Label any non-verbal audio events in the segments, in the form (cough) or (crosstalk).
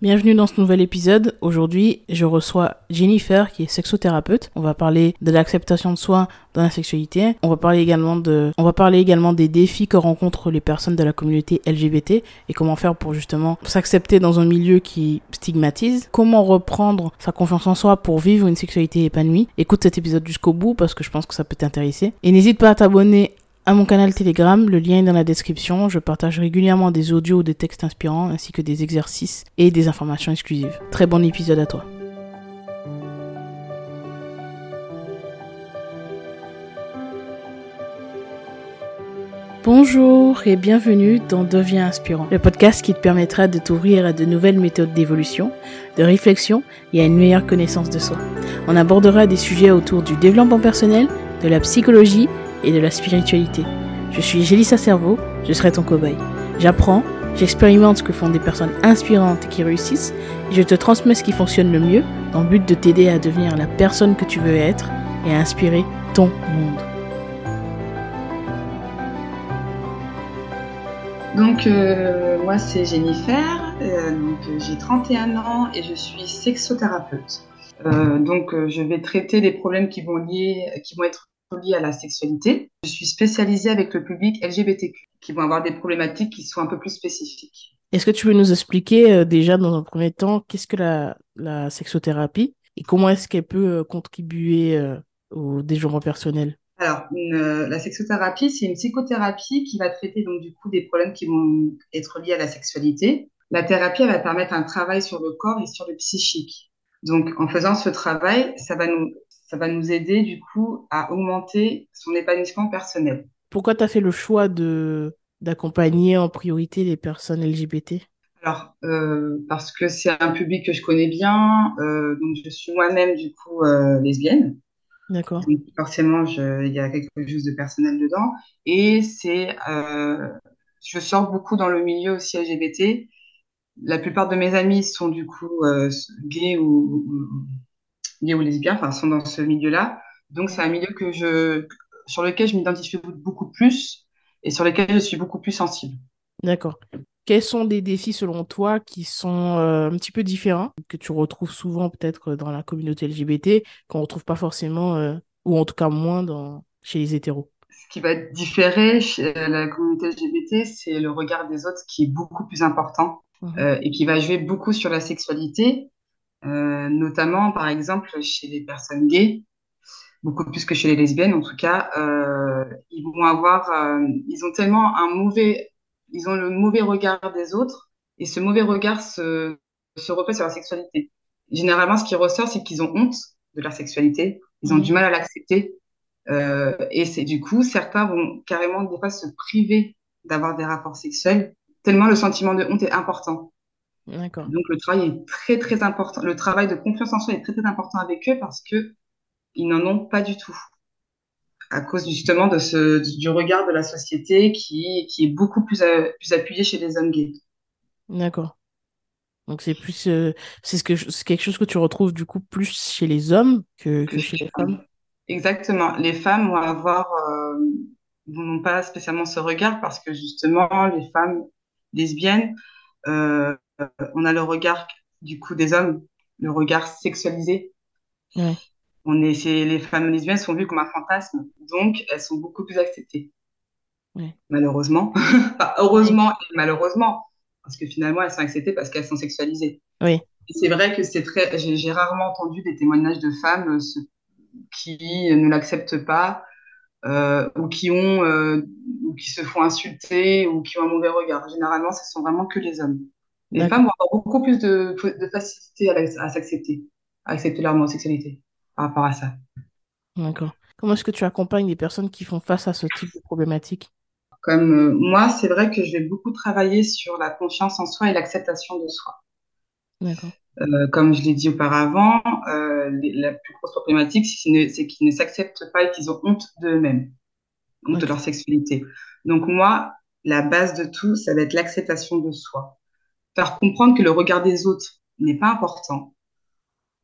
Bienvenue dans ce nouvel épisode. Aujourd'hui, je reçois Jennifer qui est sexothérapeute. On va parler de l'acceptation de soi dans la sexualité. On va parler également de, on va parler également des défis que rencontrent les personnes de la communauté LGBT et comment faire pour justement s'accepter dans un milieu qui stigmatise. Comment reprendre sa confiance en soi pour vivre une sexualité épanouie. Écoute cet épisode jusqu'au bout parce que je pense que ça peut t'intéresser. Et n'hésite pas à t'abonner à mon canal Telegram, le lien est dans la description. Je partage régulièrement des audios des textes inspirants ainsi que des exercices et des informations exclusives. Très bon épisode à toi. Bonjour et bienvenue dans Deviens inspirant, le podcast qui te permettra de t'ouvrir à de nouvelles méthodes d'évolution, de réflexion et à une meilleure connaissance de soi. On abordera des sujets autour du développement personnel, de la psychologie et de la spiritualité. Je suis Gélissa Cerveau, je serai ton cobaye. J'apprends, j'expérimente ce que font des personnes inspirantes qui réussissent et je te transmets ce qui fonctionne le mieux dans le but de t'aider à devenir la personne que tu veux être et à inspirer ton monde. Donc euh, moi c'est Jennifer, euh, donc j'ai 31 ans et je suis sexothérapeute. Euh, donc je vais traiter les problèmes qui vont lier, qui vont être liées à la sexualité. Je suis spécialisée avec le public LGBTQ, qui vont avoir des problématiques qui sont un peu plus spécifiques. Est-ce que tu veux nous expliquer euh, déjà dans un premier temps qu'est-ce que la, la sexothérapie et comment est-ce qu'elle peut euh, contribuer euh, au développement personnel? Alors, la sexothérapie, c'est une psychothérapie qui va traiter donc du coup des problèmes qui vont être liés à la sexualité. La thérapie, elle va permettre un travail sur le corps et sur le psychique. Donc, en faisant ce travail, ça va nous ça va nous aider du coup à augmenter son épanouissement personnel. Pourquoi tu as fait le choix de d'accompagner en priorité les personnes LGBT Alors, euh, parce que c'est un public que je connais bien, euh, donc je suis moi-même du coup euh, lesbienne. D'accord. Forcément, il y a quelque chose de personnel dedans. Et c'est, je sors beaucoup dans le milieu aussi LGBT. La plupart de mes amis sont du coup gays ou, gays ou lesbiens, enfin, sont dans ce milieu-là. Donc, c'est un milieu que je, sur lequel je m'identifie beaucoup plus et sur lequel je suis beaucoup plus sensible. D'accord. Quels sont des défis selon toi qui sont euh, un petit peu différents, que tu retrouves souvent peut-être dans la communauté LGBT, qu'on ne retrouve pas forcément, euh, ou en tout cas moins dans, chez les hétéros? Ce qui va différer chez la communauté LGBT, c'est le regard des autres qui est beaucoup plus important mmh. euh, et qui va jouer beaucoup sur la sexualité. Euh, notamment par exemple chez les personnes gays, beaucoup plus que chez les lesbiennes en tout cas, euh, ils vont avoir, euh, ils ont tellement un mauvais, ils ont le mauvais regard des autres et ce mauvais regard se, se reflète sur la sexualité. Généralement, ce qui ressort, c'est qu'ils ont honte de leur sexualité, ils ont mmh. du mal à l'accepter euh, et c'est du coup certains vont carrément des fois se priver d'avoir des rapports sexuels tellement le sentiment de honte est important. Donc le travail est très très important. Le travail de confiance en soi est très très important avec eux parce que ils n'en ont pas du tout à cause justement de ce du regard de la société qui, qui est beaucoup plus euh, plus appuyé chez les hommes gays. D'accord. Donc c'est plus euh, c'est ce que c'est quelque chose que tu retrouves du coup plus chez les hommes que, que, chez les femmes. Exactement. Les femmes vont avoir euh, n'ont pas spécialement ce regard parce que justement les femmes lesbiennes euh, on a le regard du coup des hommes, le regard sexualisé. On est, les femmes lesbiennes sont vues comme un fantasme, donc elles sont beaucoup plus acceptées. Malheureusement, (laughs) heureusement et malheureusement, parce que finalement elles sont acceptées parce qu'elles sont sexualisées. Oui. C'est vrai que c'est très, j'ai rarement entendu des témoignages de femmes euh, qui ne l'acceptent pas euh, ou qui ont euh, ou qui se font insulter ou qui ont un mauvais regard. Généralement, ce sont vraiment que les hommes. Les femmes vont avoir beaucoup plus de, de facilité à, s'accepter, à accepter leur homosexualité par rapport à ça. D'accord. Comment est-ce que tu accompagnes les personnes qui font face à ce type de problématique? Comme euh, moi, c'est vrai que je vais beaucoup travailler sur la confiance en soi et l'acceptation de soi. D'accord. Euh, comme je l'ai dit auparavant, euh, la plus grosse problématique, c'est qu'ils ne s'acceptent pas et qu'ils ont honte d'eux-mêmes, honte de leur sexualité. Donc moi, la base de tout, ça va être l'acceptation de soi faire comprendre que le regard des autres n'est pas important,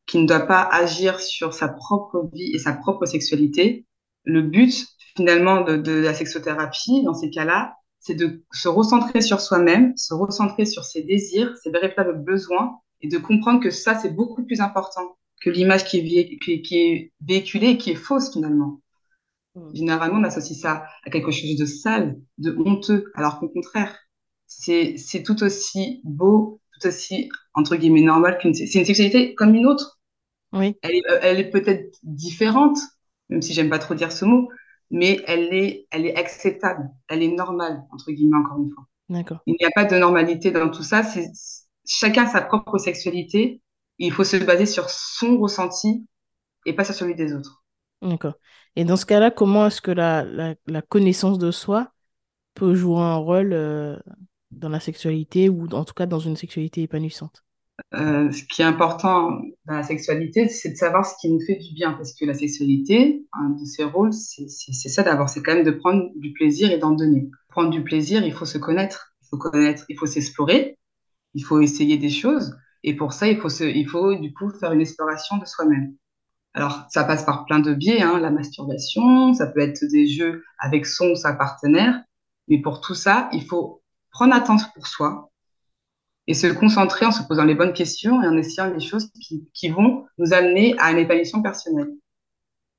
qu'il ne doit pas agir sur sa propre vie et sa propre sexualité. Le but, finalement, de, la sexothérapie, dans ces cas-là, c'est de se recentrer sur soi-même, se recentrer sur ses désirs, ses véritables besoins, et de comprendre que ça, c'est beaucoup plus important que l'image qui est, qui, est véhiculée et qui est fausse finalement. Mm. Généralement, on associe ça à quelque chose de sale, de honteux, alors qu'au contraire, c'est tout aussi beau, tout aussi, entre guillemets, normal qu'une... C'est une sexualité comme une autre. Oui. Elle est, elle est peut-être différente, même si j'aime pas trop dire ce mot, mais elle est, elle est acceptable, elle est normale, entre guillemets, encore une fois. D'accord. Il n'y a pas de normalité dans tout ça. C'est chacun sa propre sexualité. Il faut se baser sur son ressenti et pas sur celui des autres. D'accord. Et dans ce cas-là, comment est-ce que la, la, connaissance de soi peut jouer un rôle euh, dans la sexualité ou en tout cas dans une sexualité épanouissante euh, ce qui est important dans la sexualité, c'est de savoir ce qui nous fait du bien. Parce que la sexualité, un de ses rôles, c'est ça d'abord. C'est quand même de prendre du plaisir et d'en donner. Prendre du plaisir, il faut se connaître. Il faut connaître, il faut s'explorer. Il faut essayer des choses. Et pour ça, il faut, se, il faut du coup faire une exploration de soi-même. Alors, ça passe par plein de biais, hein, la masturbation, ça peut être des jeux avec son ou sa partenaire. Mais pour tout ça, il faut prendre attention pour soi, et se concentrer en se posant les bonnes questions et en essayant les choses qui, vont nous amener à une épanouissement personnelle.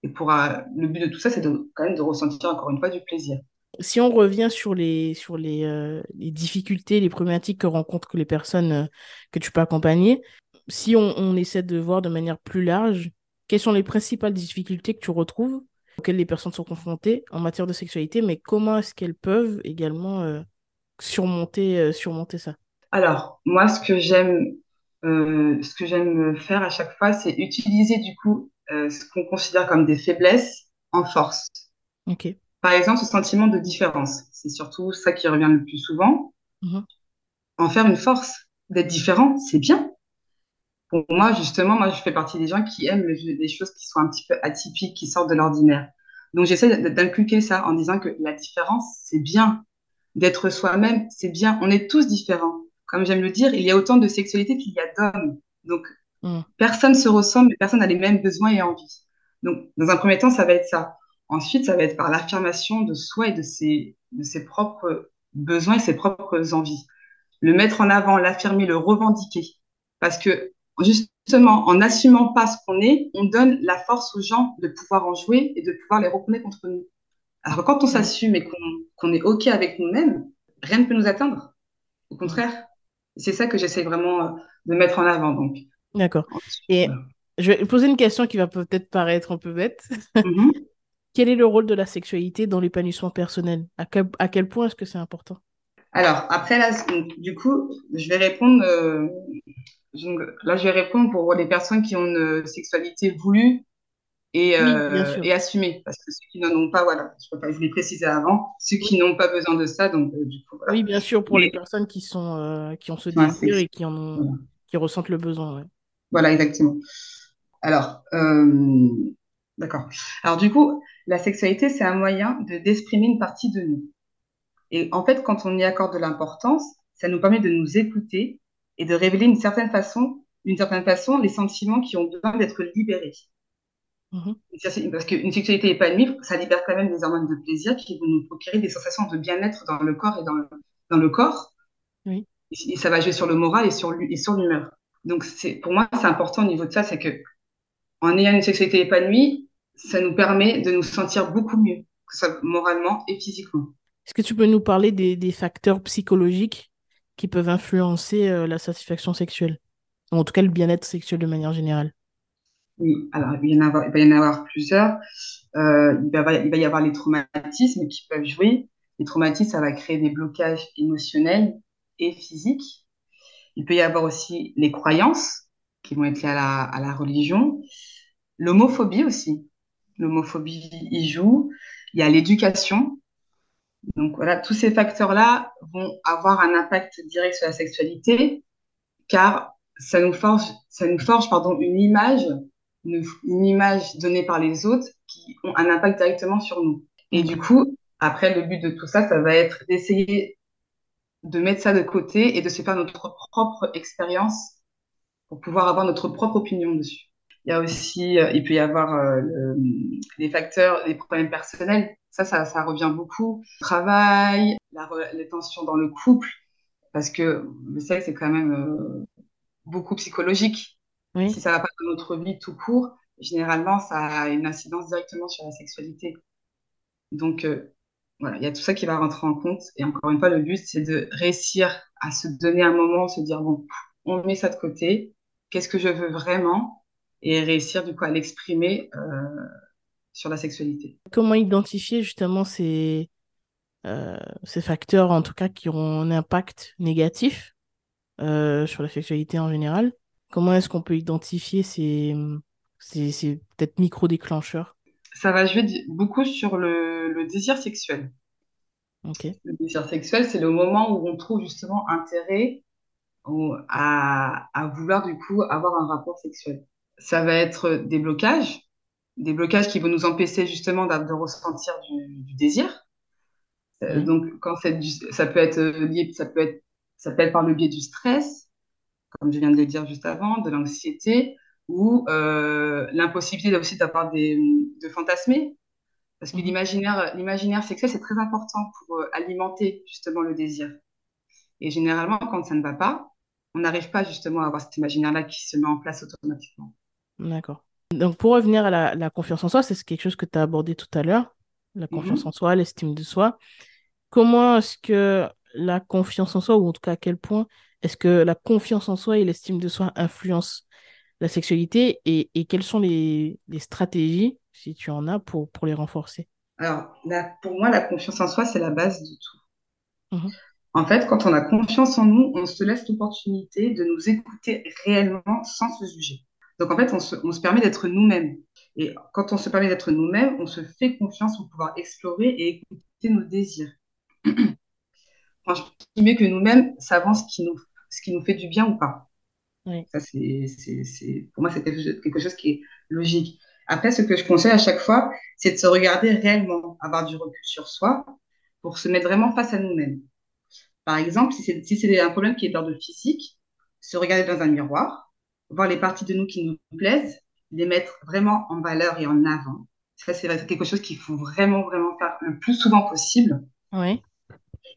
Et pour euh, le but de tout ça, c'est quand même de ressentir encore une fois du plaisir. Si on revient sur les sur les, euh, les difficultés, les problématiques que rencontrent les personnes euh, que tu peux accompagner, si on, on, essaie de voir de manière plus large, quelles sont les principales difficultés que tu retrouves auxquelles les personnes sont confrontées en matière de sexualité, mais comment est-ce qu'elles peuvent également surmonter surmonter ça alors, moi, ce que j'aime, euh, ce que j'aime faire à chaque fois, c'est utiliser du coup euh, ce qu'on considère comme des faiblesses en force. Ok. Par exemple, ce sentiment de différence, c'est surtout ça qui revient le plus souvent. Mhm. En faire une force, d'être différent, c'est bien. Pour moi, justement, moi, je fais partie des gens qui aiment les choses qui sont un petit peu atypiques, qui sortent de l'ordinaire. Donc, j'essaie d'inculquer ça en disant que la différence, c'est bien. D'être soi-même, c'est bien. On est tous différents comme j'aime le dire, il y a autant de sexualité qu'il y a d'hommes. Donc, mm. personne se ressemble, mais personne n'a les mêmes besoins et envies. Donc, dans un premier temps, ça va être ça. Ensuite, ça va être par l'affirmation de soi et de ses, de ses propres besoins et ses propres envies. Le mettre en avant, l'affirmer, le revendiquer. Parce que, justement, en n'assumant pas ce qu'on est, on donne la force aux gens de pouvoir en jouer et de pouvoir les reconnaître contre nous. Alors, quand on s'assume et qu'on est OK avec nous-mêmes, rien ne peut nous atteindre. Au contraire, c'est ça que j'essaie vraiment euh, de mettre en avant. Donc. D'accord. Et je vais poser une question qui va peut-être paraître un peu bête. Mhm. (laughs) quel est le rôle de la sexualité dans l'épanouissement personnel? À quel, à quel point est-ce que c'est important? Alors, après, là, du coup, je vais répondre. Euh, là, je vais répondre pour les personnes qui ont une sexualité voulue et, euh, et assumée. Parce que ceux qui n'en ont pas, voilà, je, pas, je voulais préciser avant, ceux qui n'ont pas besoin de ça, donc euh, du coup, Oui, bien sûr, pour les personnes qui, sont, euh, qui ont ce désir et qui, en ont, qui ressentent le besoin. Voilà, exactement. Alors, d'accord. Alors, du coup, la sexualité, c'est un moyen de d'exprimer une partie de nous. Et en fait, quand on y accorde de l'importance, ça nous permet de nous écouter et de révéler d'une certaine façon, d'une certaine façon, les sentiments qui ont besoin d'être libérés. Mhm. Parce qu'une sexualité épanouie, ça libère quand même des hormones de plaisir qui vont nous procurer des sensations de bien-être dans le corps et dans le, dans le corps. Oui. Et, ça va jouer sur le moral et sur, et sur l'humeur. Donc, pour moi, c'est important au niveau de ça, c'est que en ayant une sexualité épanouie, ça nous permet de nous sentir beaucoup mieux, que ce soit moralement et physiquement. Est-ce que tu peux nous parler des, des facteurs psychologiques qui peuvent influencer euh, la satisfaction sexuelle, ou en tout cas le bien-être sexuel de manière générale? Oui, alors il, y en avoir, il va y en avoir plusieurs. Euh, il, va, y avoir les traumatismes qui peuvent jouer. Les traumatismes, ça va créer des blocages émotionnels et physiques. Il peut y avoir aussi les croyances qui vont être liées à la, à la religion. L'homophobie aussi. L'homophobie y joue. Il y a l'éducation. Donc voilà, tous ces facteurs-là vont avoir un impact direct sur la sexualité car ça nous forge, ça nous forge pardon, une image une, image donnée par les autres qui ont un impact directement sur nous. Et du coup, après, le but de tout ça, ça va être d'essayer de mettre ça de côté et de se faire notre propre expérience pour pouvoir avoir notre propre opinion dessus. Il y a aussi, euh, il peut y avoir euh, les facteurs, les problèmes personnels. Ça, ça, ça revient beaucoup. Le travail, les tensions dans le couple, parce que le sexe, c'est quand même euh, beaucoup psychologique. Si ça va pas dans notre vie tout court, généralement, ça a une incidence directement sur la sexualité. Donc, euh, voilà, il y a tout ça qui va rentrer en compte. Et encore une fois, le but, c'est de réussir à se donner un moment, se dire, bon, on met ça de côté, qu'est-ce que je veux vraiment, et réussir du coup à l'exprimer euh, sur la sexualité. Comment identifier justement ces, euh, ces facteurs, en tout cas, qui ont un impact négatif sur la sexualité en général? Comment est-ce qu'on peut identifier ces, ces, peut-être micro-déclencheurs? Ça va jouer beaucoup sur le, désir sexuel. Le désir sexuel, c'est le moment où on trouve justement intérêt à, à, vouloir du coup avoir un rapport sexuel. Ça va être des blocages, des blocages qui vont nous empêcher justement de, ressentir du, désir. Euh, donc, quand ça peut être lié, ça peut être, ça peut être par le biais du stress, comme je viens de le dire juste avant, de l'anxiété ou euh, l'impossibilité aussi d'avoir des de fantasmer. Parce que mhm. l'imaginaire, l'imaginaire sexuel, c'est très important pour euh, alimenter justement le désir. Et généralement, quand ça ne va pas, on n'arrive pas justement à avoir cet imaginaire-là qui se met en place automatiquement. D'accord. Donc, pour revenir à la, confiance en soi, c'est quelque chose que tu as abordé tout à l'heure, la confiance mhm. en soi, l'estime de soi. Comment est-ce que la confiance en soi, ou en tout cas à quel point est-ce que la confiance en soi et l'estime de soi influencent la sexualité et, quelles sont les, stratégies, si tu en as, pour, pour les renforcer? Alors, pour moi, la confiance en soi, c'est la base de tout. Mhm. En fait, quand on a confiance en nous, on se laisse l'opportunité de nous écouter réellement sans se juger. Donc, en fait, on se, on se permet d'être nous-mêmes. Et quand on se permet d'être nous-mêmes, on se fait confiance pour pouvoir explorer et écouter nos désirs. Enfin, je que nous-mêmes savons ce qui nous, ce qui nous fait du bien ou pas. Ça, c'est, c'est, pour moi, c'est quelque chose qui est logique. Après, ce que je conseille à chaque fois, c'est de se regarder réellement, avoir du recul sur soi pour se mettre vraiment face à nous-mêmes. Par exemple, si c'est, si c'est un problème qui est d'ordre physique, se regarder dans un miroir, voir les parties de nous qui nous plaisent, les mettre vraiment en valeur et en avant. Ça, c'est quelque chose qu'il faut vraiment, vraiment faire le plus souvent possible. Oui.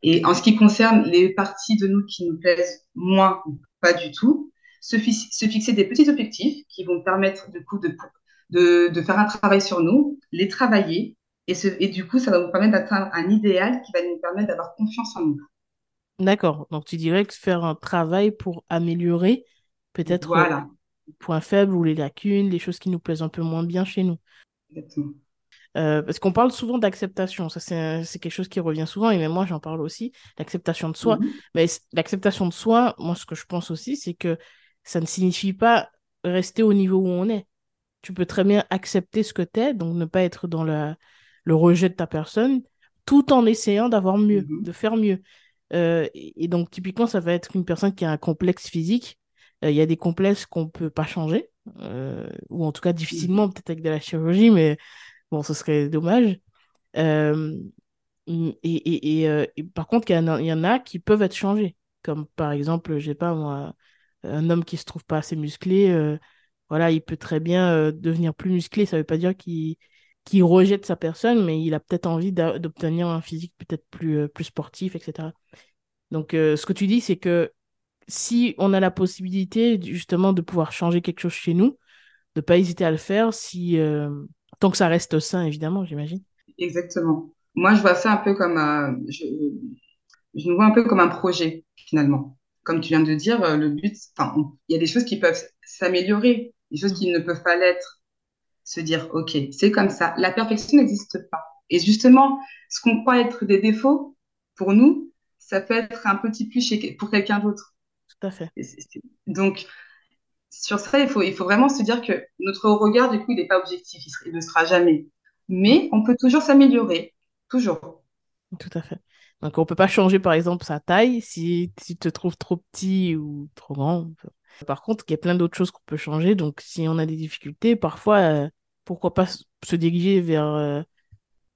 Et en ce qui concerne les parties de nous qui nous plaisent moins ou pas du tout, se, fixer des petits objectifs qui vont permettre du coup de, de, de, faire un travail sur nous, les travailler, et, et du coup, ça va nous permettre d'atteindre un idéal qui va nous permettre d'avoir confiance en nous. D'accord. Donc, tu dirais que faire un travail pour améliorer peut-être voilà. les points faibles ou les lacunes, les choses qui nous plaisent un peu moins bien chez nous. Exactement. Euh, parce qu'on parle souvent d'acceptation, ça c'est quelque chose qui revient souvent, et même moi j'en parle aussi, l'acceptation de soi. Mhm. Mais l'acceptation de soi, moi ce que je pense aussi, c'est que ça ne signifie pas rester au niveau où on est. Tu peux très bien accepter ce que tu es, donc ne pas être dans le, le rejet de ta personne, tout en essayant d'avoir mieux, mhm. de faire mieux. Euh, et, donc typiquement, ça va être une personne qui a un complexe physique. Euh, il y a des complexes qu'on peut pas changer, ou en tout cas difficilement, mhm. peut-être avec de la chirurgie, mais Bon, ce serait dommage. Euh, et, et, euh, et, par contre, il y, y, en a qui peuvent être changés. Comme par exemple, je sais pas moi, un homme qui se trouve pas assez musclé, euh, voilà, il peut très bien devenir plus musclé. Ça veut pas dire qu'il qu'il rejette sa personne, mais il a peut-être envie d'obtenir un physique peut-être plus, plus sportif, etc. Donc, ce que tu dis, c'est que si on a la possibilité justement de pouvoir changer quelque chose chez nous, de pas hésiter à le faire si, Tant que ça reste sain, évidemment, j'imagine. Exactement. Moi, je vois ça un peu comme un, je, je nous vois un peu comme un projet, finalement. Comme tu viens de dire, euh, le but, enfin, il y a des choses qui peuvent s'améliorer, des choses qui ne peuvent pas l'être. Se dire, OK, c'est comme ça. La perfection n'existe pas. Et justement, ce qu'on croit être des défauts, pour nous, ça peut être un petit plus chez, pour quelqu'un d'autre. Tout à fait. Donc, sur ça, il faut, il faut vraiment se dire que notre regard, du coup, il n'est pas objectif, il, ne sera jamais. Mais on peut toujours s'améliorer, toujours. Tout à fait. Donc, on ne peut pas changer, par exemple, sa taille si tu te trouves trop petit ou trop grand. Par contre, il y a plein d'autres choses qu'on peut changer. Donc, si on a des difficultés, parfois, euh, pourquoi pas se diriger vers euh,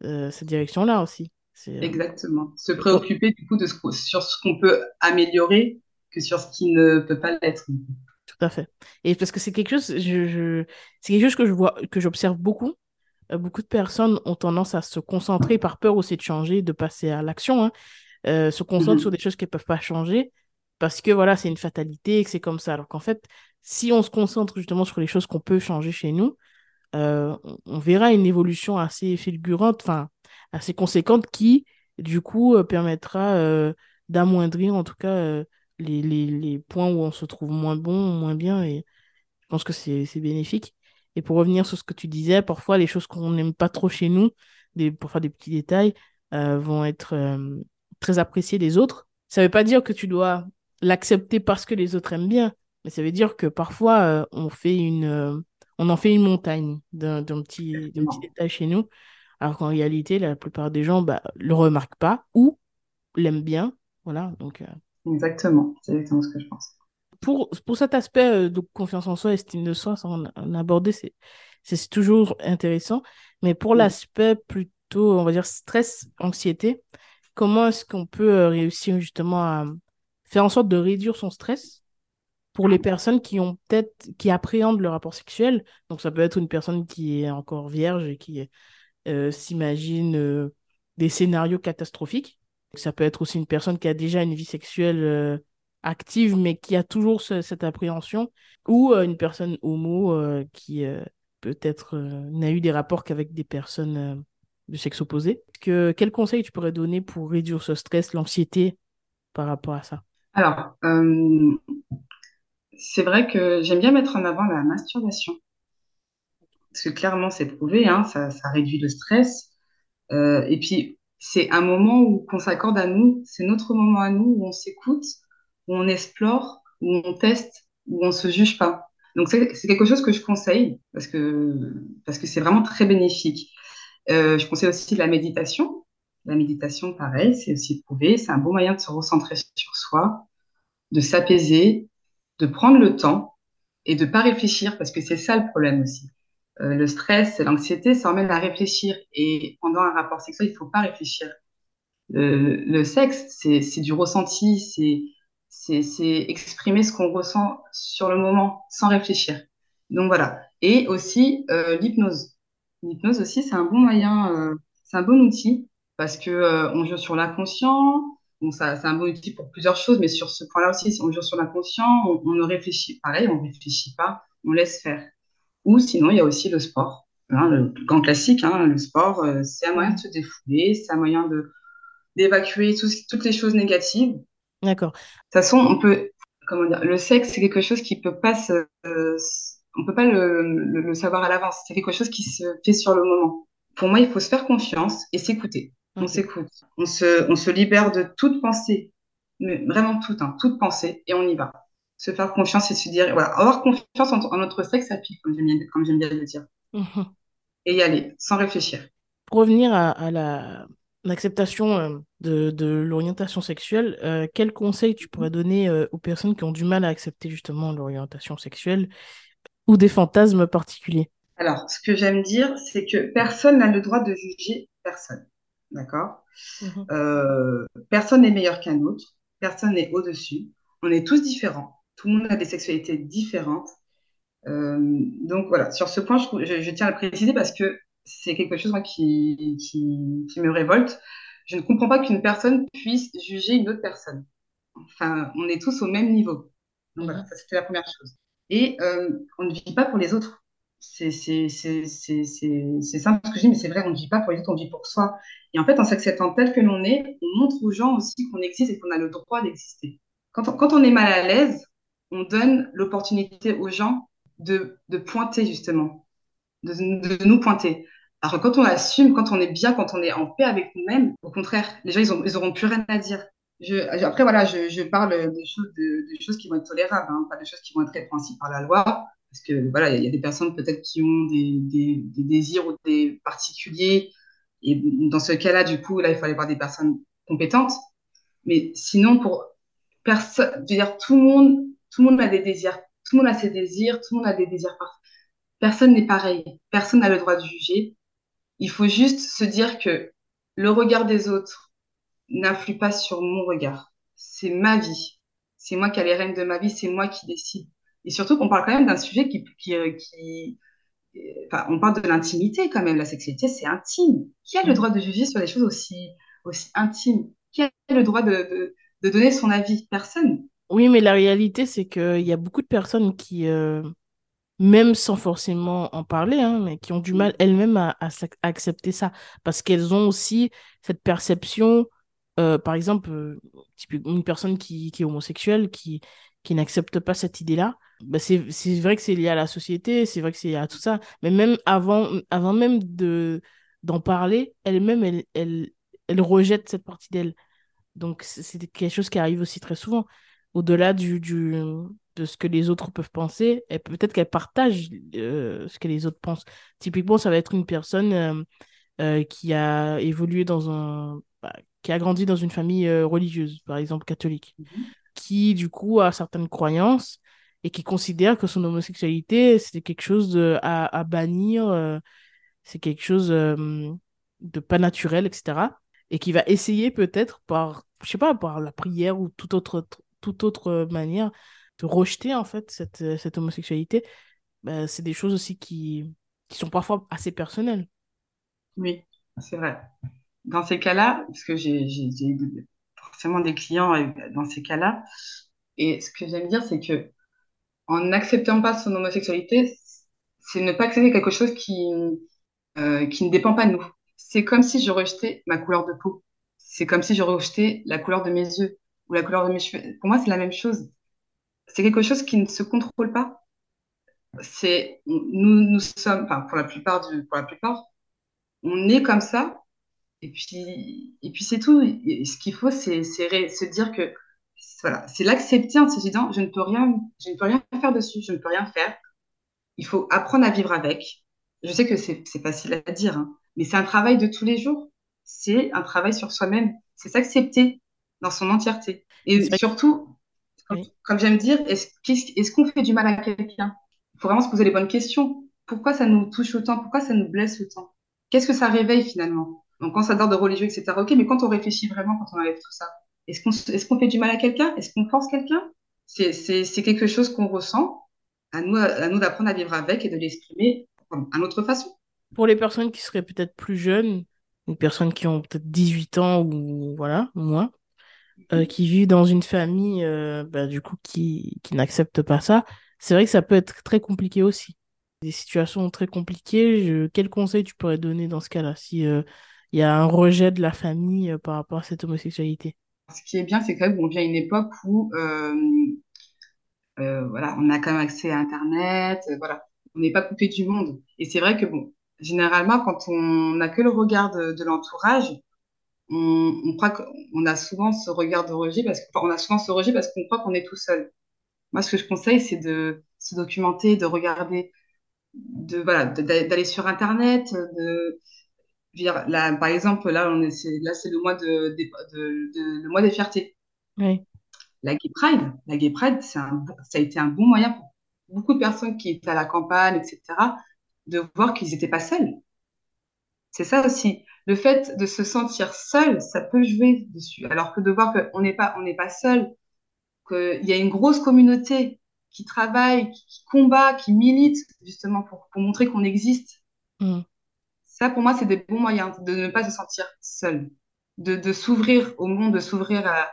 euh, cette direction-là aussi. Exactement. Se préoccuper, du coup, de ce, sur ce qu'on peut améliorer que sur ce qui ne peut pas l'être. Tout à fait. Et parce que c'est quelque chose, je, c'est quelque chose que je vois, que j'observe beaucoup. Euh, beaucoup de personnes ont tendance à se concentrer par peur aussi de changer, de passer à l'action, hein, euh, se concentrent mhm. sur des choses qu'elles ne peuvent pas changer parce que voilà, c'est une fatalité et que c'est comme ça. Alors qu'en fait, si on se concentre justement sur les choses qu'on peut changer chez nous, euh, on, verra une évolution assez fulgurante, enfin, assez conséquente qui, du coup, permettra d'amoindrir en tout cas les, les, les, points où on se trouve moins bon, moins bien. Et je pense que c'est bénéfique. Et pour revenir sur ce que tu disais, parfois les choses qu'on n'aime pas trop chez nous, des, pour faire des petits détails, vont être très appréciées des autres. Ça ne veut pas dire que tu dois l'accepter parce que les autres aiment bien, mais ça veut dire que parfois on fait une on en fait une montagne d'un petit, petit détail chez nous, alors qu'en réalité, la plupart des gens bah, le remarquent pas ou l'aiment bien. Voilà, donc. Exactement, c'est exactement ce que je pense. Pour, pour cet aspect euh, de confiance en soi, estime de soi, ça on a abordé, c'est toujours intéressant. Mais pour l'aspect plutôt, on va dire, stress, anxiété, comment est-ce qu'on peut euh, réussir justement à faire en sorte de réduire son stress pour les personnes qui ont peut-être qui appréhendent le rapport sexuel? Donc ça peut être une personne qui est encore vierge et qui euh, s'imagine euh, des scénarios catastrophiques. Ça peut être aussi une personne qui a déjà une vie sexuelle euh, active mais qui a toujours cette appréhension ou une personne homo qui peut-être n'a eu des rapports qu'avec des personnes de sexe opposé. Que, quel conseil tu pourrais donner pour réduire ce stress, l'anxiété par rapport à ça? Alors, c'est vrai que j'aime bien mettre en avant la masturbation. Parce que clairement, c'est prouvé, hein, ça, réduit le stress. Euh, et puis, c'est un moment où qu'on s'accorde à nous, c'est notre moment à nous, où on s'écoute, où on explore, où on teste, où on se juge pas. Donc, c'est quelque chose que je conseille parce que parce que c'est vraiment très bénéfique. Euh, je conseille aussi la méditation. La méditation, pareil, c'est aussi prouvé. C'est un bon moyen de se recentrer sur soi, de s'apaiser, de prendre le temps et de pas réfléchir, parce que c'est ça le problème aussi. Euh, le stress, l'anxiété, ça emmène à réfléchir. Et pendant un rapport sexuel, il faut pas réfléchir. le sexe, c'est du ressenti, c'est exprimer ce qu'on ressent sur le moment sans réfléchir. Donc voilà. Et aussi euh, l'hypnose. L'hypnose aussi, c'est un bon moyen, euh, c'est un bon outil parce que on joue sur l'inconscient, Bon, c'est un bon outil pour plusieurs choses, mais sur ce point-là aussi, si on joue sur l'inconscient, on, on, ne réfléchit, pareil, on ne réfléchit pas, on laisse faire. Ou sinon, il y a aussi le sport. Hein, le grand classique, hein, le sport, euh, c'est un moyen de se défouler, c'est un moyen de, d'évacuer toutes les choses négatives. D'accord. De toute façon, on peut, comment dire, le sexe, c'est quelque chose qui peut pas se, euh, on peut pas le, le savoir à l'avance. C'est quelque chose qui se fait sur le moment. Pour moi, il faut se faire confiance et s'écouter. On s'écoute. On se, on se libère de toute pensée, mais vraiment toute, hein, toute pensée, et on y va. Se faire confiance et se dire, voilà, avoir confiance en, notre sexe à pied, comme j'aime bien, le dire. Mhm. Et y aller, sans réfléchir. Pour revenir à, la, l'acceptation euh, de, de l'orientation sexuelle, euh, quel conseil tu pourrais donner euh, aux personnes qui ont du mal à accepter justement l'orientation sexuelle ou des fantasmes particuliers? Alors, ce que j'aime dire, c'est que personne n'a le droit de juger personne. D'accord? Mhm. euh, Personne n'est meilleur qu'un autre, personne n'est au-dessus. On est tous différents. Tout le monde a des sexualités différentes. Euh, donc voilà, sur ce point, je, tiens à le préciser parce que c'est quelque chose qui, qui, me révolte. Je ne comprends pas qu'une personne puisse juger une autre personne. Enfin, on est tous au même niveau. Donc voilà, ça c'était la première chose. Et euh, on ne vit pas pour les autres c'est simple ce que je dis, mais c'est vrai, on ne vit pas pour les autres, on vit pour soi. Et en fait, en s'acceptant tel que l'on est, on montre aux gens aussi qu'on existe et qu'on a le droit d'exister. Quand, quand on est mal à l'aise, on donne l'opportunité aux gens de, de pointer justement, de, de, nous pointer. Alors quand on assume, quand on est bien, quand on est en paix avec nous-mêmes, au contraire, les gens, ils, ont, ils auront plus rien à dire. Je, après, voilà, je, parle de, choses qui vont être tolérables, hein, pas des choses qui vont être répréhensibles par la loi parce que voilà, il y, a des personnes peut-être qui ont des, désirs ou des particuliers, et dans ce cas-là, du coup, là, il aller voir des personnes compétentes. Mais sinon, pour personne, dire, tout le monde, tout le monde a des désirs, tout le monde a ses désirs, tout le monde a des désirs parfaits. Personne n'est pareil, personne n'a le droit de juger. Il faut juste se dire que le regard des autres n'influe pas sur mon regard. C'est ma vie. C'est moi qui ai les rênes de ma vie, c'est moi qui décide. Et surtout qu'on parle quand même d'un sujet qui, euh, enfin, on parle de l'intimité quand même. La sexualité, c'est intime. Qui a le droit de juger sur des choses aussi, aussi intimes? Qui a le droit de donner son avis? Personne. Oui, mais la réalité, c'est qu'il y a beaucoup de personnes qui, euh, même sans forcément en parler, hein, mais qui ont du mal elles-mêmes à, accepter ça, parce qu'elles ont aussi cette perception, euh, par exemple, euh, une personne qui, est homosexuelle, qui, n'accepte pas cette idée-là, bah c'est, c'est vrai que c'est lié à la société, c'est vrai que c'est lié à tout ça, mais même avant, avant même de, d'en parler, elle-même, elle, elle, elle rejette cette partie d'elle. Donc, c'est quelque chose qui arrive aussi très souvent. Au-delà du, du, de ce que les autres peuvent penser, et peut-être qu'elle partage euh, ce que les autres pensent. Typiquement, ça va être une personne euh, euh, qui a évolué dans un. Bah, qui a grandi dans une famille religieuse, par exemple catholique, mhm. qui, du coup, a certaines croyances et qui considère que son homosexualité, c'est quelque chose à, à, bannir, c'est quelque chose de pas naturel, etc et qui va essayer peut-être par, je sais pas, par la prière ou toute autre, toute autre manière de rejeter en fait cette, cette homosexualité, ben, c'est des choses aussi qui, qui sont parfois assez personnelles. Oui, c'est vrai. Dans ces cas-là, parce que j'ai eu forcément des clients dans ces cas-là, et ce que j'aime dire, c'est que en n'acceptant pas son homosexualité, c'est ne pas accepter quelque chose qui, euh, qui ne dépend pas de nous c'est comme si je rejetais ma couleur de peau. C'est comme si je rejetais la couleur de mes yeux ou la couleur de mes cheveux. Pour moi, c'est la même chose. C'est quelque chose qui ne se contrôle pas. C'est nous, nous sommes, enfin pour la plupart pour la plupart, on est comme ça. Et puis, et puis c'est tout. ce qu'il faut, c'est se dire que voilà, c'est l'accepter en se disant je ne peux rien, je ne peux rien faire dessus, je ne peux rien faire. Il faut apprendre à vivre avec. Je sais que c'est facile à dire, hein, mais c'est un travail de tous les jours. C'est un travail sur soi-même. C'est s'accepter dans son entièreté. Et surtout, comme, j'aime dire, est-ce qu'on fait du mal à quelqu'un? Il faut vraiment se poser les bonnes questions. Pourquoi ça nous touche autant? Pourquoi ça nous blesse autant? Qu'est-ce que ça réveille finalement? Donc, quand ça dort de religieux, etc., ok, mais quand on réfléchit vraiment, quand on enlève tout ça, est-ce qu'on est qu'on fait du mal à quelqu'un? Est-ce qu'on force quelqu'un? C'est quelque chose qu'on ressent. À nous, à nous d'apprendre à vivre avec et de l'exprimer à notre façon pour les personnes qui seraient peut-être plus jeunes, les personnes qui ont peut-être 18 ans ou voilà, moins, euh, qui vivent dans une famille euh, bah, du coup qui, qui n'accepte pas ça, c'est vrai que ça peut être très compliqué aussi. Des situations très compliquées, quel conseil tu pourrais donner dans ce cas-là, si euh, il y a un rejet de la famille par rapport à cette homosexualité? Ce qui est bien, c'est quand même qu'on vient à une époque où voilà, on a quand même accès à Internet, voilà, on n'est pas coupé du monde. Et c'est vrai que bon, généralement, quand on n'a que le regard de, l'entourage, on, croit qu'on a souvent ce regard de rejet parce qu'on a souvent ce rejet parce qu'on croit qu'on est tout seul. Moi, ce que je conseille, c'est de se documenter, de regarder, de voilà, d'aller sur Internet, de là, par exemple, là, on est, là, c'est le mois de, le mois des fiertés. Oui. La Gay Pride, la Gay Pride, ça a été un bon moyen pour beaucoup de personnes qui étaient à la campagne, etc., de voir qu'ils n'étaient pas seuls. C'est ça aussi. Le fait de se sentir seul, ça peut jouer dessus. Alors que de voir qu'on n'est pas, on n'est pas seul, qu'il y a une grosse communauté qui travaille, qui, combat, qui milite justement pour, pour montrer qu'on existe. Mm. Ça, pour moi, c'est des bons moyens de ne pas se sentir seul, de, de s'ouvrir au monde, de s'ouvrir à,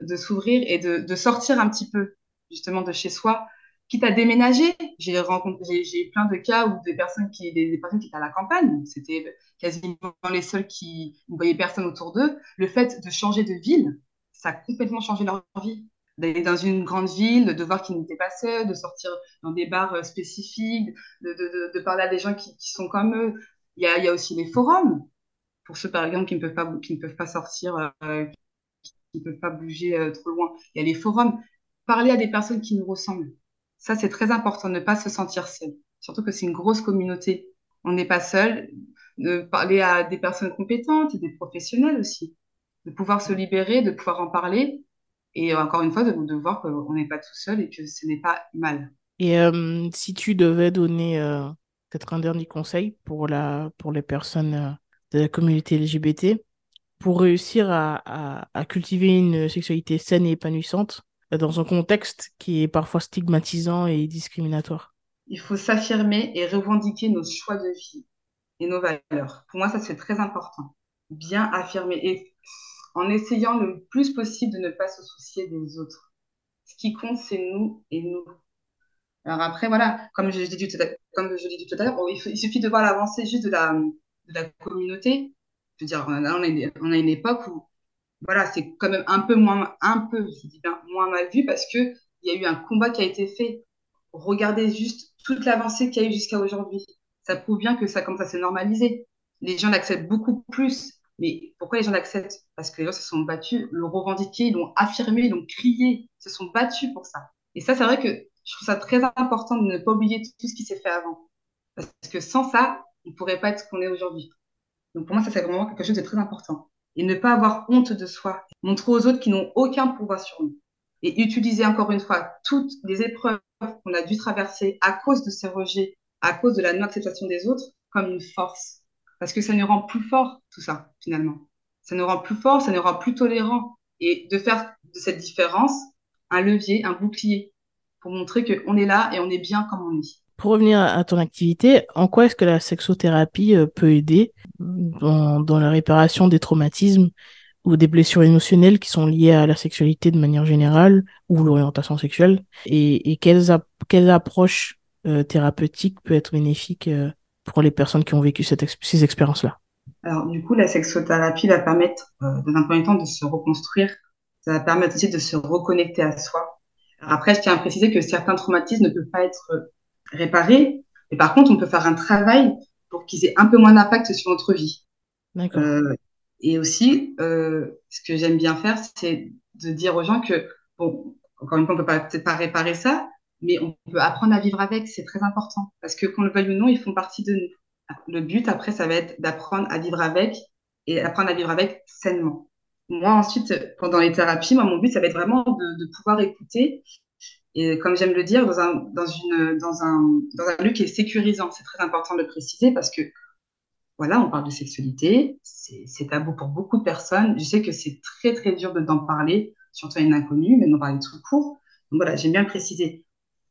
de s'ouvrir et de, de sortir un petit peu justement de chez soi quitte à déménager. J'ai rencontré, j'ai eu plein de cas où des personnes qui, des, personnes qui étaient à la campagne, c'était quasiment les seuls qui ne voyaient personne autour d'eux. Le fait de changer de ville, ça a complètement changé leur vie. D'aller dans une grande ville, de voir qu'ils n'étaient pas seuls, de sortir dans des bars euh, spécifiques, de, de, de, parler à des gens qui, qui sont comme eux. Il y a, il y a aussi les forums, pour ceux par exemple qui ne peuvent pas, qui ne peuvent pas sortir, euh, qui ne peuvent pas bouger euh, trop loin. Il y a les forums. Parler à des personnes qui nous ressemblent ça, c'est très important, ne pas se sentir seul. Surtout que c'est une grosse communauté. On n'est pas seul. De parler à des personnes compétentes et des professionnels aussi. De pouvoir se libérer, de pouvoir en parler. Et encore une fois, de, de voir qu'on n'est pas tout seul et que ce n'est pas mal. Et euh, si tu devais donner euh, peut-être un dernier conseil pour, la, pour les personnes euh, de la communauté LGBT, pour réussir à, à, à cultiver une sexualité saine et épanouissante, dans un contexte qui est parfois stigmatisant et discriminatoire? Il faut s'affirmer et revendiquer nos choix de vie et nos valeurs. Pour moi, ça, c'est très important. Bien affirmer et en essayant le plus possible de ne pas se soucier des autres. Ce qui compte, c'est nous et nous. Alors après, voilà, comme je l'ai tout à, l'heure, il, suffit de voir l'avancée juste de la, communauté. Je veux dire, on a, une époque où, voilà, c'est quand même un peu moins, un peu, moins mal vu parce que il y a eu un combat qui a été fait. Regardez juste toute l'avancée qu'il y a eu jusqu'à aujourd'hui. Ça prouve bien que ça commence à se normaliser. Les gens l'acceptent beaucoup plus. Mais pourquoi les gens l'acceptent? Parce que les gens se sont battus, le revendiqué, l'ont affirmé, l'ont crié, se sont battus pour ça. Et ça, c'est vrai que je trouve ça très important de ne pas oublier tout ce qui s'est fait avant. Parce que sans ça, on ne pourrait pas être ce qu'on est aujourd'hui. Donc pour moi, ça, c'est vraiment quelque chose de très important. Et ne pas avoir honte de soi. Montrer aux autres qui n'ont aucun pouvoir sur nous. Et utiliser encore une fois toutes les épreuves qu'on a dû traverser à cause de ces rejets, à cause de la non-acceptation des autres, comme une force. Parce que ça nous rend plus fort, tout ça, finalement. Ça nous rend plus fort, ça nous rend plus tolérants. Et de faire de cette différence un levier, un bouclier, pour montrer qu'on est là et on est bien comme on est. Pour revenir à ton activité, en quoi est-ce que la sexothérapie euh, peut aider dans, la réparation des traumatismes ou des blessures émotionnelles qui sont liées à la sexualité de manière générale ou l'orientation sexuelle? Et, quelles approches euh, thérapeutiques peuvent être bénéfiques euh, pour les personnes qui ont vécu cette ces expériences-là Alors du coup, la sexothérapie va permettre euh, dans un premier temps de se reconstruire, ça va permettre aussi de se reconnecter à soi. Alors, après, je tiens à préciser que certains traumatismes ne peuvent pas être réparés, mais par contre, on peut faire un travail pour qu'ils aient un peu moins d'impact sur notre vie. D'accord. Euh, et aussi, euh, ce que j'aime bien faire, c'est de dire aux gens que, bon, encore une fois, on peut peut-être pas réparer ça, mais on peut apprendre à vivre avec, c'est très important. Parce que qu'on le veuille ou non, ils font partie de nous. Le but, après, ça va être d'apprendre à vivre avec et apprendre à vivre avec sainement. Moi, ensuite, pendant les thérapies, moi, mon but, ça va être vraiment de, pouvoir écouter. Et comme j'aime le dire, dans un, dans, une, dans, un, dans un lieu qui est sécurisant, c'est très important de le préciser parce que voilà, on parle de sexualité, c'est tabou pour beaucoup de personnes. Je sais que c'est très très dur d'en parler, surtout à une inconnue, mais d'en parler tout court. Donc voilà, j'aime bien le préciser.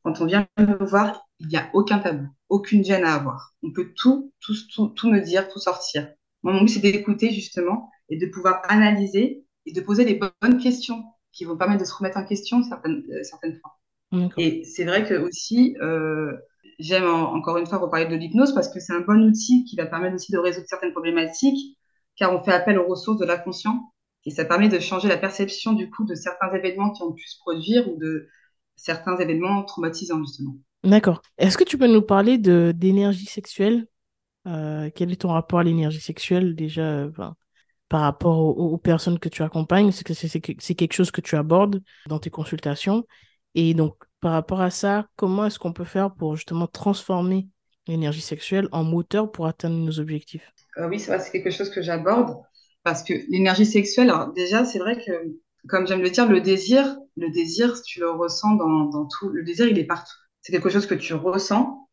Quand on vient me voir, il n'y a aucun tabou, aucune gêne à avoir. On peut tout, tout, tout, tout me dire, tout sortir. Moi, mon but, c'est d'écouter justement et de pouvoir analyser et de poser les bonnes questions qui vont permettre de se remettre en question certaines, euh, certaines fois. Et c'est vrai que aussi, euh, J'aime encore une fois reparler de l'hypnose parce que c'est un bon outil qui va permettre aussi de résoudre certaines problématiques, car on fait appel aux ressources de l'inconscient et ça permet de changer la perception du coup de certains événements qui ont pu se produire ou de certains événements traumatisants justement. D'accord. Est-ce que tu peux nous parler de d'énergie sexuelle? Euh, Quel est ton rapport à l'énergie sexuelle déjà par rapport aux, personnes que tu accompagnes? C'est que c'est quelque chose que tu abordes dans tes consultations? Et donc par rapport à ça, comment est-ce qu'on peut faire pour justement transformer l'énergie sexuelle en moteur pour atteindre nos objectifs? Euh, Oui, c'est quelque chose que j'aborde parce que l'énergie sexuelle, alors déjà, c'est vrai que, comme j'aime le dire, le désir, le désir, tu le ressens dans, tout. Le désir, il est partout. C'est quelque chose que tu ressens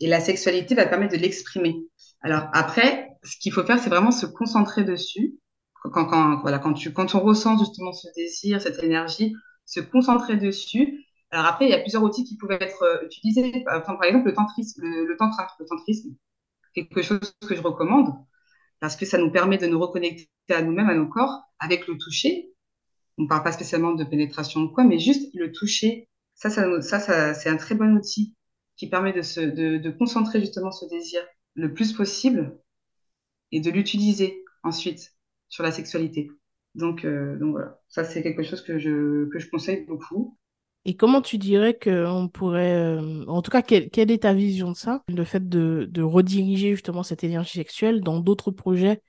et la sexualité va permettre de l'exprimer. Alors après, ce qu'il faut faire, c'est vraiment se concentrer dessus. Quand, quand, voilà, quand, tu, quand on ressent justement ce désir, cette énergie, se concentrer dessus alors après, il y a plusieurs outils qui pouvaient être euh, utilisés. Par exemple, le tantrisme, le, tantra, le tantrisme, quelque chose que je recommande parce que ça nous permet de nous reconnecter à nous-mêmes, à nos corps, avec le toucher. On parle pas spécialement de pénétration ou quoi, mais juste le toucher. Ça, ça, ça, c'est un très bon outil qui permet de, se, de concentrer justement ce désir le plus possible et de l'utiliser ensuite sur la sexualité. Donc, euh, donc voilà, ça c'est quelque chose que je, que je conseille beaucoup. Et comment tu dirais qu'on pourrait, euh, en tout cas, quelle, quelle, est ta vision de ça, le fait de, de rediriger justement cette énergie sexuelle dans d'autres projets,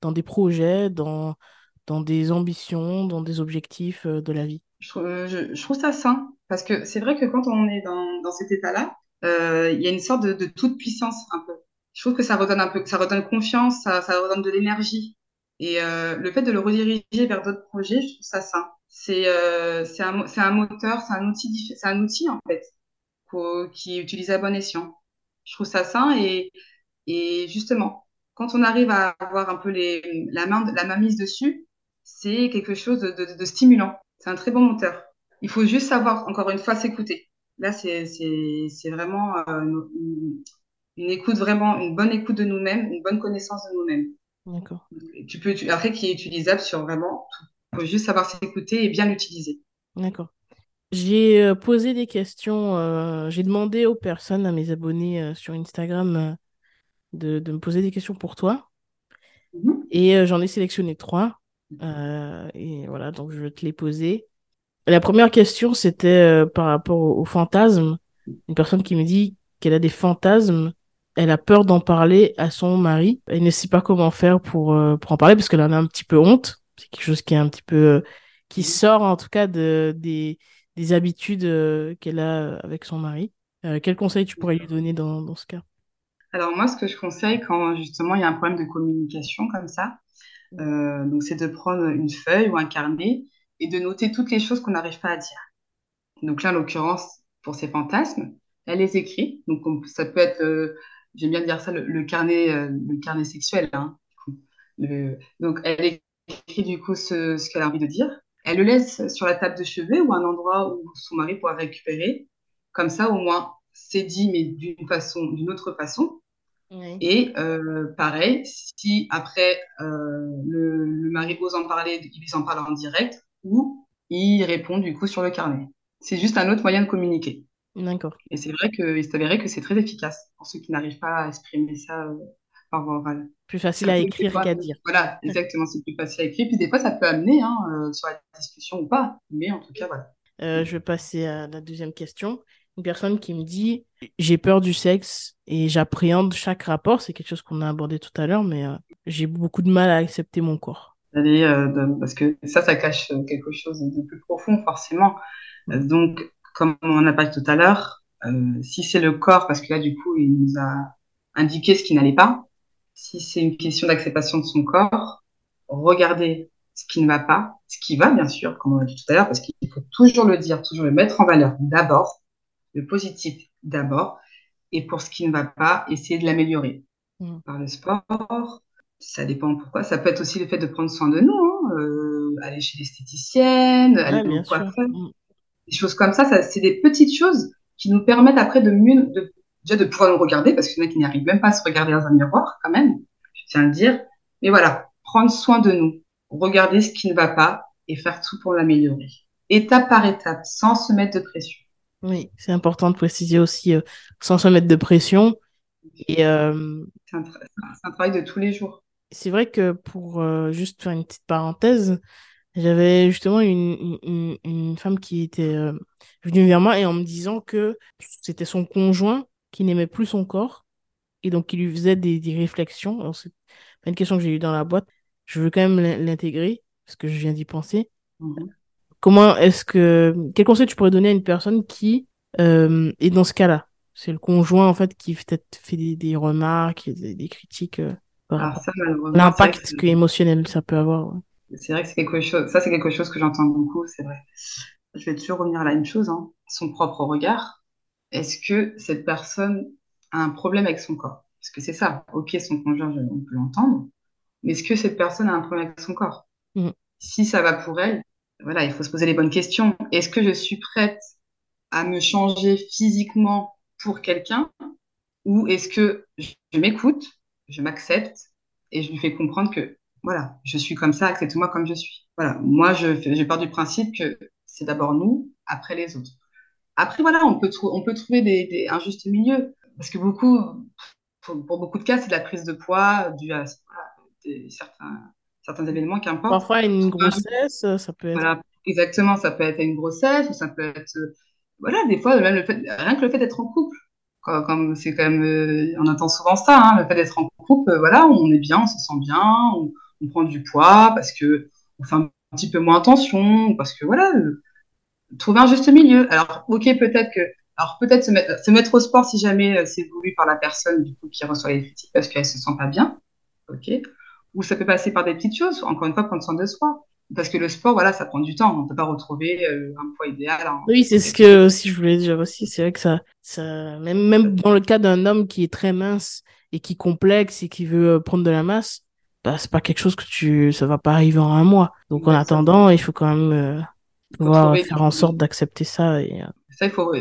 dans des projets, dans, dans des ambitions, dans des objectifs euh, de la vie je, je, trouve ça sain, parce que c'est vrai que quand on est dans, dans cet état-là, euh, il y a une sorte de, de, toute puissance un peu. Je trouve que ça redonne un peu, ça redonne confiance, ça, redonne de l'énergie. Et euh, le fait de le rediriger vers d'autres projets, je trouve ça sain c'est euh, un, un, moteur, c'est un outil, c'est un outil en fait qui est utilisé à bon escient. Je trouve ça sain et, et justement, quand on arrive à avoir un peu les, la main la main mise dessus, c'est quelque chose de, de, de stimulant. C'est un très bon moteur. Il faut juste savoir encore une fois s'écouter. Là, c'est vraiment euh, une, une, écoute vraiment une bonne écoute de nous-mêmes, une bonne connaissance de nous-mêmes. D'accord. Tu peux après qui est utilisable sur vraiment tout faut juste savoir s'écouter et bien l'utiliser. D'accord. J'ai euh, posé des questions, euh, j'ai demandé aux personnes, à mes abonnés sur Instagram, de, de me poser des questions pour toi. Mhm. Et j'en ai sélectionné trois. Et voilà, donc je vais te les poser. La première question, c'était par rapport aux fantasmes. Une personne qui me dit qu'elle a des fantasmes elle a peur d'en parler à son mari. Elle ne sait pas comment faire pour, pour en parler parce qu'elle en a un petit peu honte. C'est quelque chose qui est un petit peu, qui sort en tout cas de, des, des habitudes euh, qu'elle a euh, avec son mari. Euh, quel conseil tu pourrais lui donner dans, dans ce cas? Alors moi, ce que je conseille quand justement il y a un problème de communication comme ça, donc c'est de prendre une feuille ou un carnet et de noter toutes les choses qu'on n'arrive pas à dire. Donc là, en l'occurrence, pour ses fantasmes, elle les écrit. Donc ça peut être, j'aime bien dire ça, le, carnet, le carnet sexuel. Hein, donc elle écrit du coup ce, ce qu'elle a envie de dire. Elle le laisse sur la table de chevet ou un endroit où son mari pourra récupérer. Comme ça, au moins, c'est dit, mais d'une façon, d'une autre façon. Et euh, pareil, si après euh, le, mari ose en parler, il lui en parle en direct ou il répond du coup sur le carnet. C'est juste un autre moyen de communiquer. D'accord. Et c'est vrai qu'il s'est avéré que c'est très efficace pour ceux qui n'arrivent pas à exprimer ça euh, plus facile à écrire qu'à dire. Voilà, (laughs) exactement, c'est plus facile à écrire. Puis des fois, ça peut amener hein, euh, sur la discussion ou pas. Mais en tout cas, voilà. Je vais passer à la deuxième question. Une personne qui me dit j'ai peur du sexe et j'appréhende chaque rapport. C'est quelque chose qu'on a abordé tout à l'heure, mais euh, j'ai beaucoup de mal à accepter mon corps. Allez, parce que ça, ça cache quelque chose de plus profond, forcément. donc, comme on a parlé tout à l'heure, si c'est le corps, parce que là, du coup, il nous a indiqué ce qui n'allait pas, si c'est une question d'acceptation de son corps, regarder ce qui ne va pas, ce qui va bien sûr, comme on a dit tout à l'heure, parce qu'il faut toujours le dire, toujours le mettre en valeur d'abord, le positif d'abord, et pour ce qui ne va pas, essayer de l'améliorer. Mm. Par le sport, ça dépend pourquoi. Ça peut être aussi le fait de prendre soin de nous, hein, euh, aller chez l'esthéticienne, aller au coiffeur. Mm. Des choses comme ça, ça c'est des petites choses qui nous permettent après de mieux, de déjà de pouvoir nous regarder, parce qu'il y en a qui n'arrivent même pas à se regarder dans un miroir, quand même, je tiens à le dire. Mais voilà, prendre soin de nous, regarder ce qui ne va pas et faire tout pour l'améliorer. Étape par étape, sans se mettre de pression. Oui, c'est important de préciser aussi, euh, sans se mettre de pression. Et euh, c'est un, travail de tous les jours. C'est vrai que pour euh, juste faire une petite parenthèse, j'avais justement une, une, une, femme qui était venue vers moi et en me disant que c'était son conjoint qui n'aimait plus son corps et donc qui lui faisait des, des réflexions. C'est pas une question que j'ai eue dans la boîte. Je veux quand même l'intégrer parce que je viens d'y penser. Mhm. Comment est-ce que quel conseil tu pourrais donner à une personne qui euh, est dans ce cas-là? C'est le conjoint en fait qui peut-être fait des, des remarques, des, des critiques euh, l'impact que émotionnel ça peut avoir. C'est vrai que c'est quelque chose. Ça c'est quelque chose que j'entends beaucoup. C'est vrai. Je vais toujours revenir à la même chose. Hein. Son propre regard est-ce que cette personne a un problème avec son corps? Parce que c'est ça. Ok, son conjoint, on peut l'entendre. Mais est-ce que cette personne a un problème avec son corps? Mm. Si ça va pour elle, voilà, il faut se poser les bonnes questions. Est-ce que je suis prête à me changer physiquement pour quelqu'un Ou est-ce que je m'écoute, je m'accepte et je lui fais comprendre que, voilà, je suis comme ça, accepte-moi comme je suis. Voilà, moi, je, pars du principe que c'est d'abord nous, après les autres. Après, voilà, on peut, trouver des, des, un juste milieu. Parce que beaucoup, pour, beaucoup de cas, c'est de la prise de poids due à certains, certains événements, qu'importe. Parfois, une grossesse, ça peut être. Voilà, exactement, ça peut être une grossesse, ou ça peut être. Voilà, des fois, même le fait, rien que le fait d'être en couple. Comme c'est quand même, euh, on entend souvent ça, hein, le fait d'être en couple, euh, voilà, on est bien, on se sent bien, on, on, prend du poids parce que on fait un petit peu moins attention, parce que voilà, trouver un juste milieu. Alors, ok, peut-être que, alors peut-être se mettre, se mettre au sport si jamais euh, c'est voulu par la personne du coup qui reçoit les critiques parce qu'elle se sent pas bien, ok. Ou ça peut passer par des petites choses. Encore une fois, prendre soin de soi. Parce que le sport, voilà, ça prend du temps. On ne peut pas retrouver euh, un poids idéal. Oui, c'est ce que aussi je voulais dire aussi. C'est vrai que ça, ça, même, même dans le cas d'un homme qui est très mince et qui complexe et qui veut euh, prendre de la masse, bah, c'est pas quelque chose que tu, ça va pas arriver en un mois. Donc en attendant, il faut quand même pouvoir faire en sorte d'accepter ça. Et... Euh, ça, il faut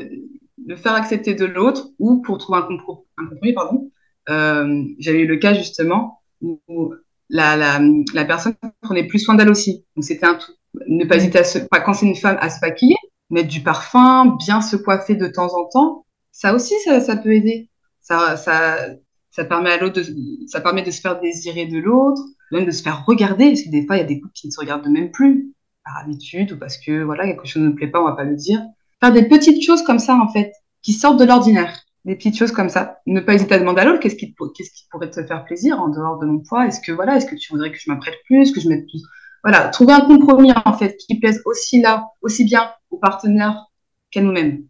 le faire accepter de l'autre ou pour trouver un, compromis. Pardon. Euh, J'avais eu le cas justement où la, la, la personne prenait plus soin d'elle aussi. Donc c'était un tout. Ne pas hésiter à se, quand c'est une femme, à se maquiller. mettre du parfum, bien se coiffer de temps en temps, ça aussi, ça, ça peut aider. Ça, ça, ça permet à l'autre de, ça permet de se faire désirer de l'autre, même de se faire regarder, parce que des fois, il y a des couples qui ne se regardent même plus, par habitude, ou parce que, voilà, quelque chose ne plaît pas, on va pas le dire. Faire des petites choses comme ça, en fait, qui sortent de l'ordinaire. Des petites choses comme ça. Ne pas hésiter à demander à l'autre, qu'est-ce qui, pourrait te faire plaisir en dehors de mon poids? Est-ce que, voilà, est-ce que tu voudrais que je m'apprête plus, que je mette plus? Voilà, trouver un compromis, en fait, qui plaise aussi là, aussi bien au partenaire qu'à nous-mêmes.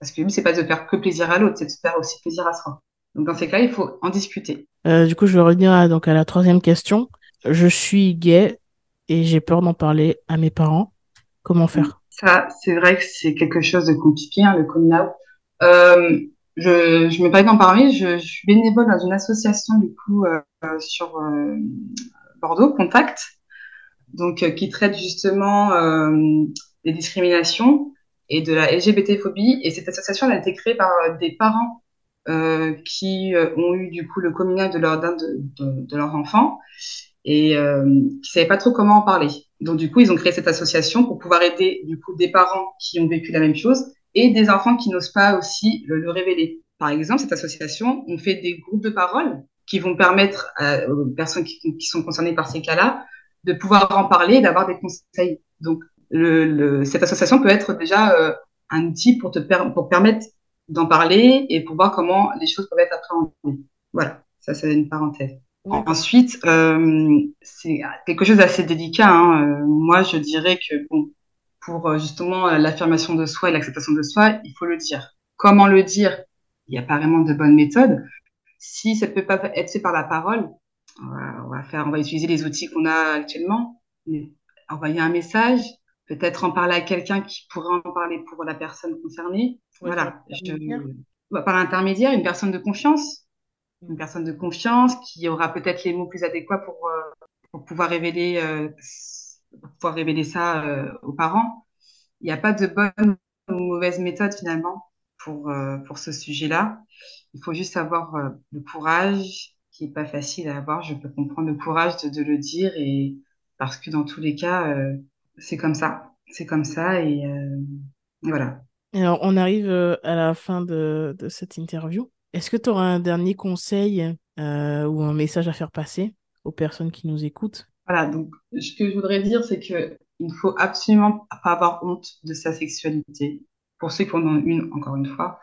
Parce que lui, c'est pas de faire que plaisir à l'autre, c'est de faire aussi plaisir à soi. Donc dans ces cas, il faut en discuter. Euh, du coup, je vais revenir à, donc à la troisième question. Je suis gay et j'ai peur d'en parler à mes parents. Comment faire? Ça, c'est vrai que c'est quelque chose de compliqué, hein, le coming out. Euh, je, je me permets d'en parler. Je, je, suis bénévole dans une association du coup euh, sur euh, Bordeaux, Contact, donc euh, qui traite justement euh, des discriminations et de la LGBT-phobie. Et cette association a été créée par des parents euh, qui euh, ont eu du coup le coming de leur, de, de, de leur enfant et euh, qui savaient pas trop comment en parler. Donc du coup, ils ont créé cette association pour pouvoir aider du coup des parents qui ont vécu la même chose et des enfants qui n'osent pas aussi le, le, révéler. Par exemple, cette association, on fait des groupes de parole qui vont permettre à, aux personnes qui, qui sont concernées par ces cas-là de pouvoir en parler et d'avoir des conseils. Donc le, le, cette association peut être déjà euh, un outil pour te per pour permettre d'en parler et pour voir comment les choses peuvent être appréhendées. Voilà, ça c'est une parenthèse. Ensuite, euh, c'est quelque chose d'assez délicat. Hein. Euh, moi, je dirais que bon, pour euh, justement l'affirmation de soi et l'acceptation de soi, il faut le dire. Comment le dire? Il n'y a pas vraiment de bonne méthode. Si ça peut pas être fait par la parole, on va, faire, on va utiliser les outils qu'on a actuellement. Envoyer un message, peut-être en parler à quelqu'un qui pourrait en parler pour la personne concernée. Ouais, voilà, je, par l'intermédiaire, une personne de confiance, une personne de confiance qui aura peut-être les mots plus adéquats pour, euh, pour pouvoir révéler, euh, pour pouvoir révéler ça euh, aux parents. Il n'y a pas de bonne ou mauvaise méthode finalement pour euh, pour ce sujet-là. Il faut juste avoir euh, le courage, qui est pas facile à avoir. Je peux comprendre le courage de, de le dire et parce que dans tous les cas c'est comme ça. C'est comme ça et, voilà. Alors, on arrive à la fin de, de cette interview. Est-ce que tu auras un dernier conseil ou un message à faire passer aux personnes qui nous écoutent? Voilà, donc ce que je voudrais dire, c'est que il ne faut absolument pas avoir honte de sa sexualité. Pour ceux qui en ont une, encore une fois,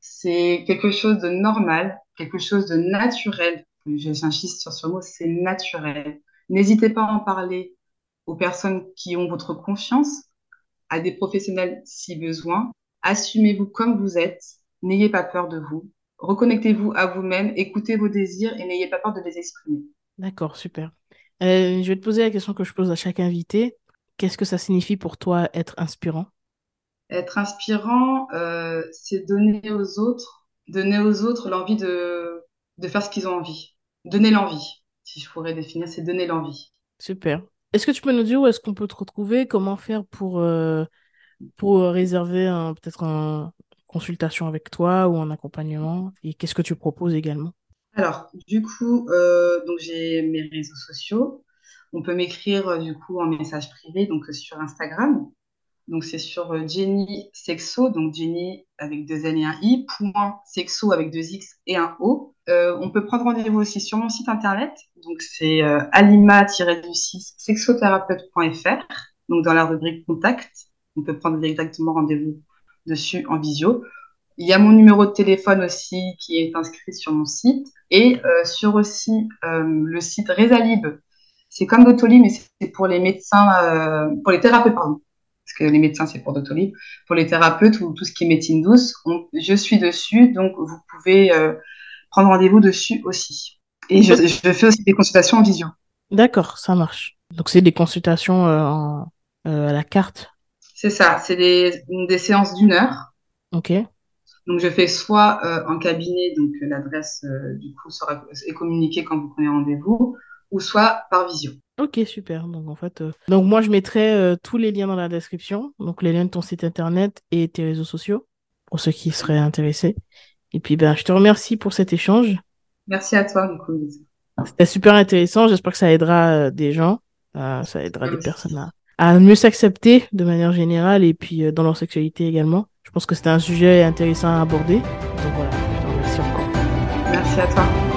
c'est quelque chose de normal, quelque chose de naturel. J'insiste sur ce mot, c'est naturel. N'hésitez pas à en parler aux personnes qui ont votre confiance, à des professionnels si besoin. Assumez-vous comme vous êtes, n'ayez pas peur de vous, reconnectez-vous à vous-même, écoutez vos désirs et n'ayez pas peur de les exprimer. D'accord, super. Euh, je vais te poser la question que je pose à chaque invité. Qu'est-ce que ça signifie pour toi être inspirant? Être inspirant, euh, c'est donner aux autres, donner aux autres l'envie de, de faire ce qu'ils ont envie. Donner l'envie, si je pourrais définir, c'est donner l'envie. Super. Est-ce que tu peux nous dire où est-ce qu'on peut te retrouver? Comment faire pour, euh, pour réserver peut-être une consultation avec toi ou un accompagnement? Et qu'est-ce que tu proposes également? Alors, du coup, euh, donc j'ai mes réseaux sociaux. On peut m'écrire du coup en message privé, donc sur Instagram. Donc c'est sur Jenny Sexo, donc Jenny avec deux N et un I, point Sexo avec deux X et un O. Euh, on peut prendre rendez-vous aussi sur mon site internet, donc c'est euh, alima-du6 sexothérapeute.fr, donc dans la rubrique contact. On peut prendre directement rendez-vous dessus en visio. Il y a mon numéro de téléphone aussi qui est inscrit sur mon site et euh, sur aussi euh, le site Resalib. C'est comme Doctolib, mais c'est pour les médecins, euh, pour les thérapeutes, pardon. Parce que les médecins, c'est pour Doctolib. Pour les thérapeutes ou tout ce qui est médecine douce, on, je suis dessus, donc vous pouvez prendre rendez-vous dessus aussi. Et je, je, fais aussi des consultations en visio. D'accord, ça marche. Donc c'est des consultations euh, en, euh, à la carte C'est ça, c'est des, des séances d'une heure. Ok. Donc je fais soit euh, en cabinet, donc l'adresse euh, du coup sera est communiquée quand vous prenez rendez-vous, ou soit par visio. Ok, super. Donc en fait, euh... donc moi je mettrai euh, tous les liens dans la description, donc les liens de ton site internet et tes réseaux sociaux pour ceux qui seraient intéressés. Et puis ben je te remercie pour cet échange. Merci à toi, du coup. C'était super intéressant. J'espère que ça aidera euh, des gens, ça aidera Merci. des personnes à, à mieux s'accepter de manière générale et puis dans leur sexualité également. Je pense que c'était un sujet intéressant à aborder. Donc voilà, je te remercie encore. Merci à toi.